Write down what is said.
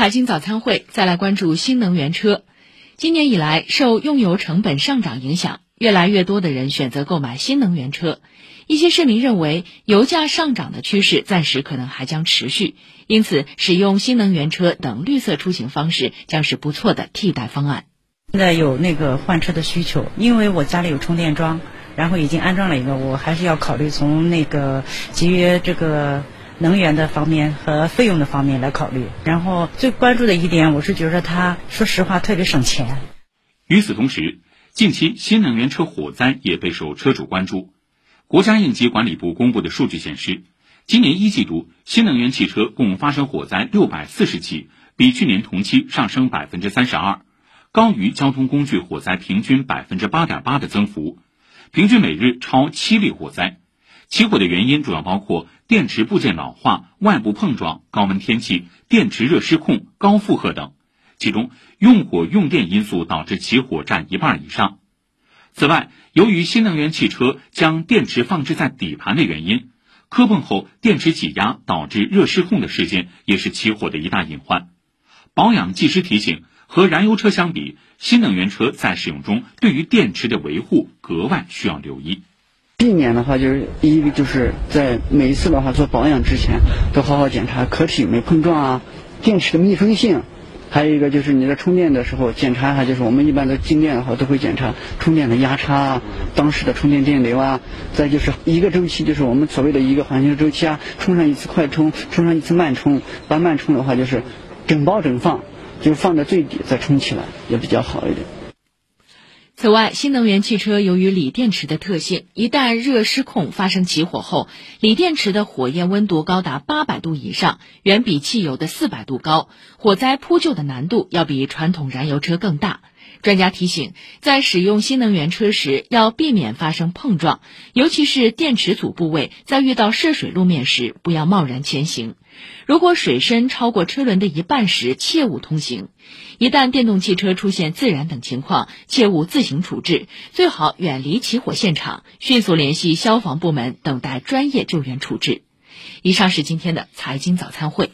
财经早餐会再来关注新能源车。今年以来，受用油成本上涨影响，越来越多的人选择购买新能源车。一些市民认为，油价上涨的趋势暂时可能还将持续，因此使用新能源车等绿色出行方式将是不错的替代方案。现在有那个换车的需求，因为我家里有充电桩，然后已经安装了一个，我还是要考虑从那个节约这个。能源的方面和费用的方面来考虑，然后最关注的一点，我是觉得它说实话特别省钱。与此同时，近期新能源车火灾也备受车主关注。国家应急管理部公布的数据显示，今年一季度新能源汽车共发生火灾六百四十起，比去年同期上升百分之三十二，高于交通工具火灾平均百分之八点八的增幅，平均每日超七例火灾。起火的原因主要包括电池部件老化、外部碰撞、高温天气、电池热失控、高负荷等，其中用火用电因素导致起火占一半以上。此外，由于新能源汽车将电池放置在底盘的原因，磕碰后电池挤压导致热失控的事件也是起火的一大隐患。保养技师提醒，和燃油车相比，新能源车在使用中对于电池的维护格外需要留意。避免的话，就是一个就是在每一次的话做保养之前，都好好检查壳体没碰撞啊，电池的密封性，还有一个就是你在充电的时候检查一下，就是我们一般的进电的话都会检查充电的压差啊，当时的充电电流啊，再就是一个周期，就是我们所谓的一个环境周期啊，充上一次快充，充上一次慢充，把慢充的话就是整包整放，就放在最底再充起来也比较好一点。此外，新能源汽车由于锂电池的特性，一旦热失控发生起火后，锂电池的火焰温度高达八百度以上，远比汽油的四百度高，火灾扑救的难度要比传统燃油车更大。专家提醒，在使用新能源车时，要避免发生碰撞，尤其是电池组部位，在遇到涉水路面时，不要贸然前行。如果水深超过车轮的一半时，切勿通行。一旦电动汽车出现自燃等情况，切勿自行处置，最好远离起火现场，迅速联系消防部门，等待专业救援处置。以上是今天的财经早餐会。